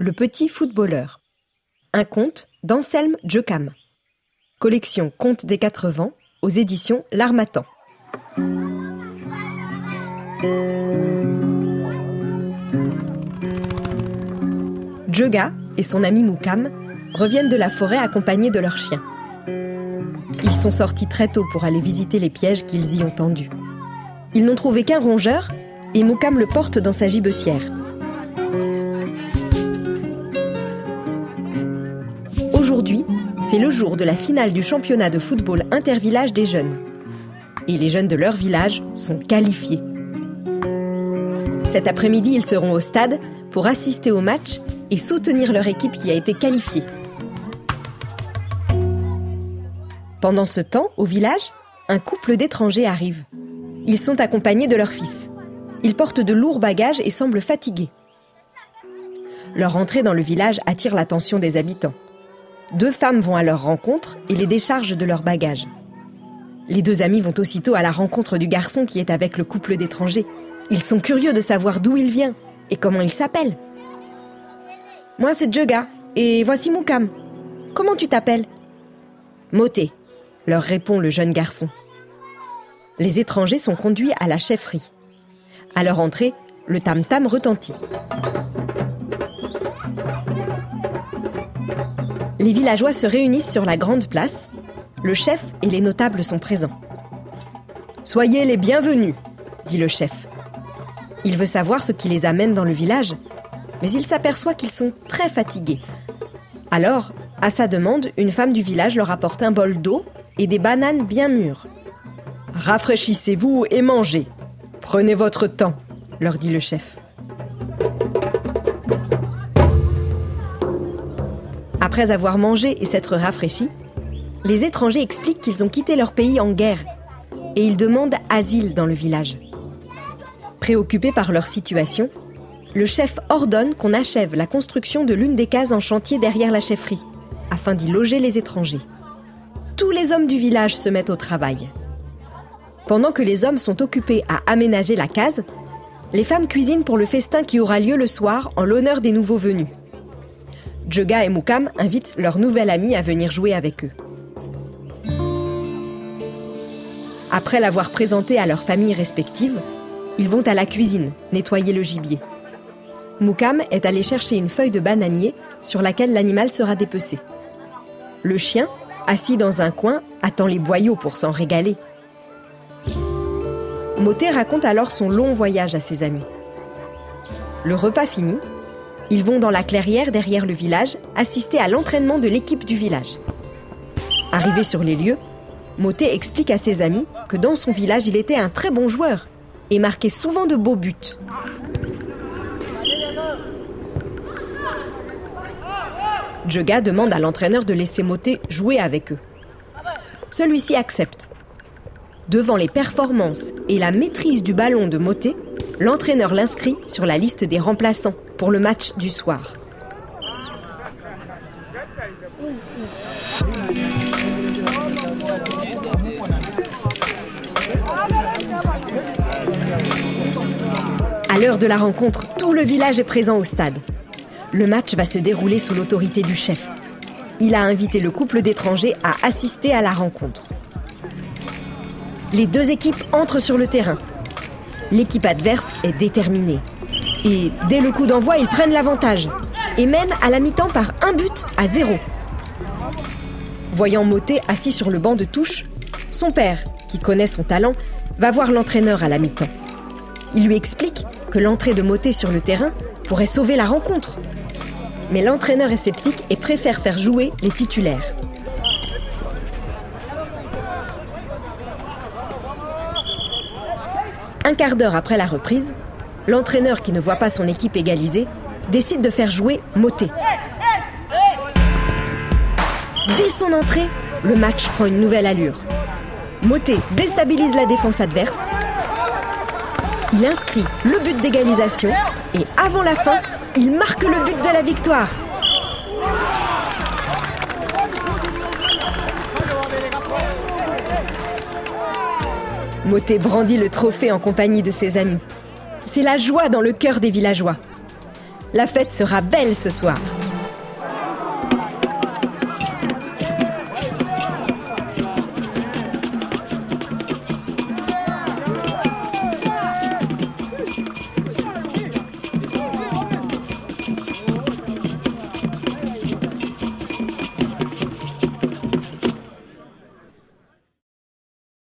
le petit footballeur. Un conte d'Anselme Jocam. Collection Contes des quatre vents aux éditions L'Armatan. Joga et son ami Moukam reviennent de la forêt accompagnés de leurs chiens. Ils sont sortis très tôt pour aller visiter les pièges qu'ils y ont tendus. Ils n'ont trouvé qu'un rongeur et Moukam le porte dans sa gibecière. Le jour de la finale du championnat de football intervillage des jeunes. Et les jeunes de leur village sont qualifiés. Cet après-midi, ils seront au stade pour assister au match et soutenir leur équipe qui a été qualifiée. Pendant ce temps, au village, un couple d'étrangers arrive. Ils sont accompagnés de leur fils. Ils portent de lourds bagages et semblent fatigués. Leur entrée dans le village attire l'attention des habitants. Deux femmes vont à leur rencontre et les déchargent de leurs bagages. Les deux amis vont aussitôt à la rencontre du garçon qui est avec le couple d'étrangers. Ils sont curieux de savoir d'où il vient et comment il s'appelle. Moi, c'est Joga et voici Moukam. Comment tu t'appelles? Moté, leur répond le jeune garçon. Les étrangers sont conduits à la chefferie. À leur entrée, le tam-tam retentit. Les villageois se réunissent sur la grande place. Le chef et les notables sont présents. Soyez les bienvenus, dit le chef. Il veut savoir ce qui les amène dans le village, mais il s'aperçoit qu'ils sont très fatigués. Alors, à sa demande, une femme du village leur apporte un bol d'eau et des bananes bien mûres. Rafraîchissez-vous et mangez. Prenez votre temps, leur dit le chef. Après avoir mangé et s'être rafraîchis, les étrangers expliquent qu'ils ont quitté leur pays en guerre et ils demandent asile dans le village. Préoccupés par leur situation, le chef ordonne qu'on achève la construction de l'une des cases en chantier derrière la chefferie, afin d'y loger les étrangers. Tous les hommes du village se mettent au travail. Pendant que les hommes sont occupés à aménager la case, les femmes cuisinent pour le festin qui aura lieu le soir en l'honneur des nouveaux venus. Joga et Moukam invitent leur nouvel ami à venir jouer avec eux. Après l'avoir présenté à leurs familles respectives, ils vont à la cuisine nettoyer le gibier. Moukam est allé chercher une feuille de bananier sur laquelle l'animal sera dépecé. Le chien, assis dans un coin, attend les boyaux pour s'en régaler. Moté raconte alors son long voyage à ses amis. Le repas fini, ils vont dans la clairière derrière le village assister à l'entraînement de l'équipe du village. Arrivé sur les lieux, Moté explique à ses amis que dans son village, il était un très bon joueur et marquait souvent de beaux buts. Joga demande à l'entraîneur de laisser Moté jouer avec eux. Celui-ci accepte. Devant les performances et la maîtrise du ballon de Moté, l'entraîneur l'inscrit sur la liste des remplaçants pour le match du soir. À l'heure de la rencontre, tout le village est présent au stade. Le match va se dérouler sous l'autorité du chef. Il a invité le couple d'étrangers à assister à la rencontre. Les deux équipes entrent sur le terrain. L'équipe adverse est déterminée. Et dès le coup d'envoi, ils prennent l'avantage et mènent à la mi-temps par un but à zéro. Voyant Moté assis sur le banc de touche, son père, qui connaît son talent, va voir l'entraîneur à la mi-temps. Il lui explique que l'entrée de Moté sur le terrain pourrait sauver la rencontre. Mais l'entraîneur est sceptique et préfère faire jouer les titulaires. Un quart d'heure après la reprise, l'entraîneur qui ne voit pas son équipe égalisée décide de faire jouer Moté. Dès son entrée, le match prend une nouvelle allure. Moté déstabilise la défense adverse. Il inscrit le but d'égalisation et avant la fin, il marque le but de la victoire. Moté brandit le trophée en compagnie de ses amis. C'est la joie dans le cœur des villageois. La fête sera belle ce soir.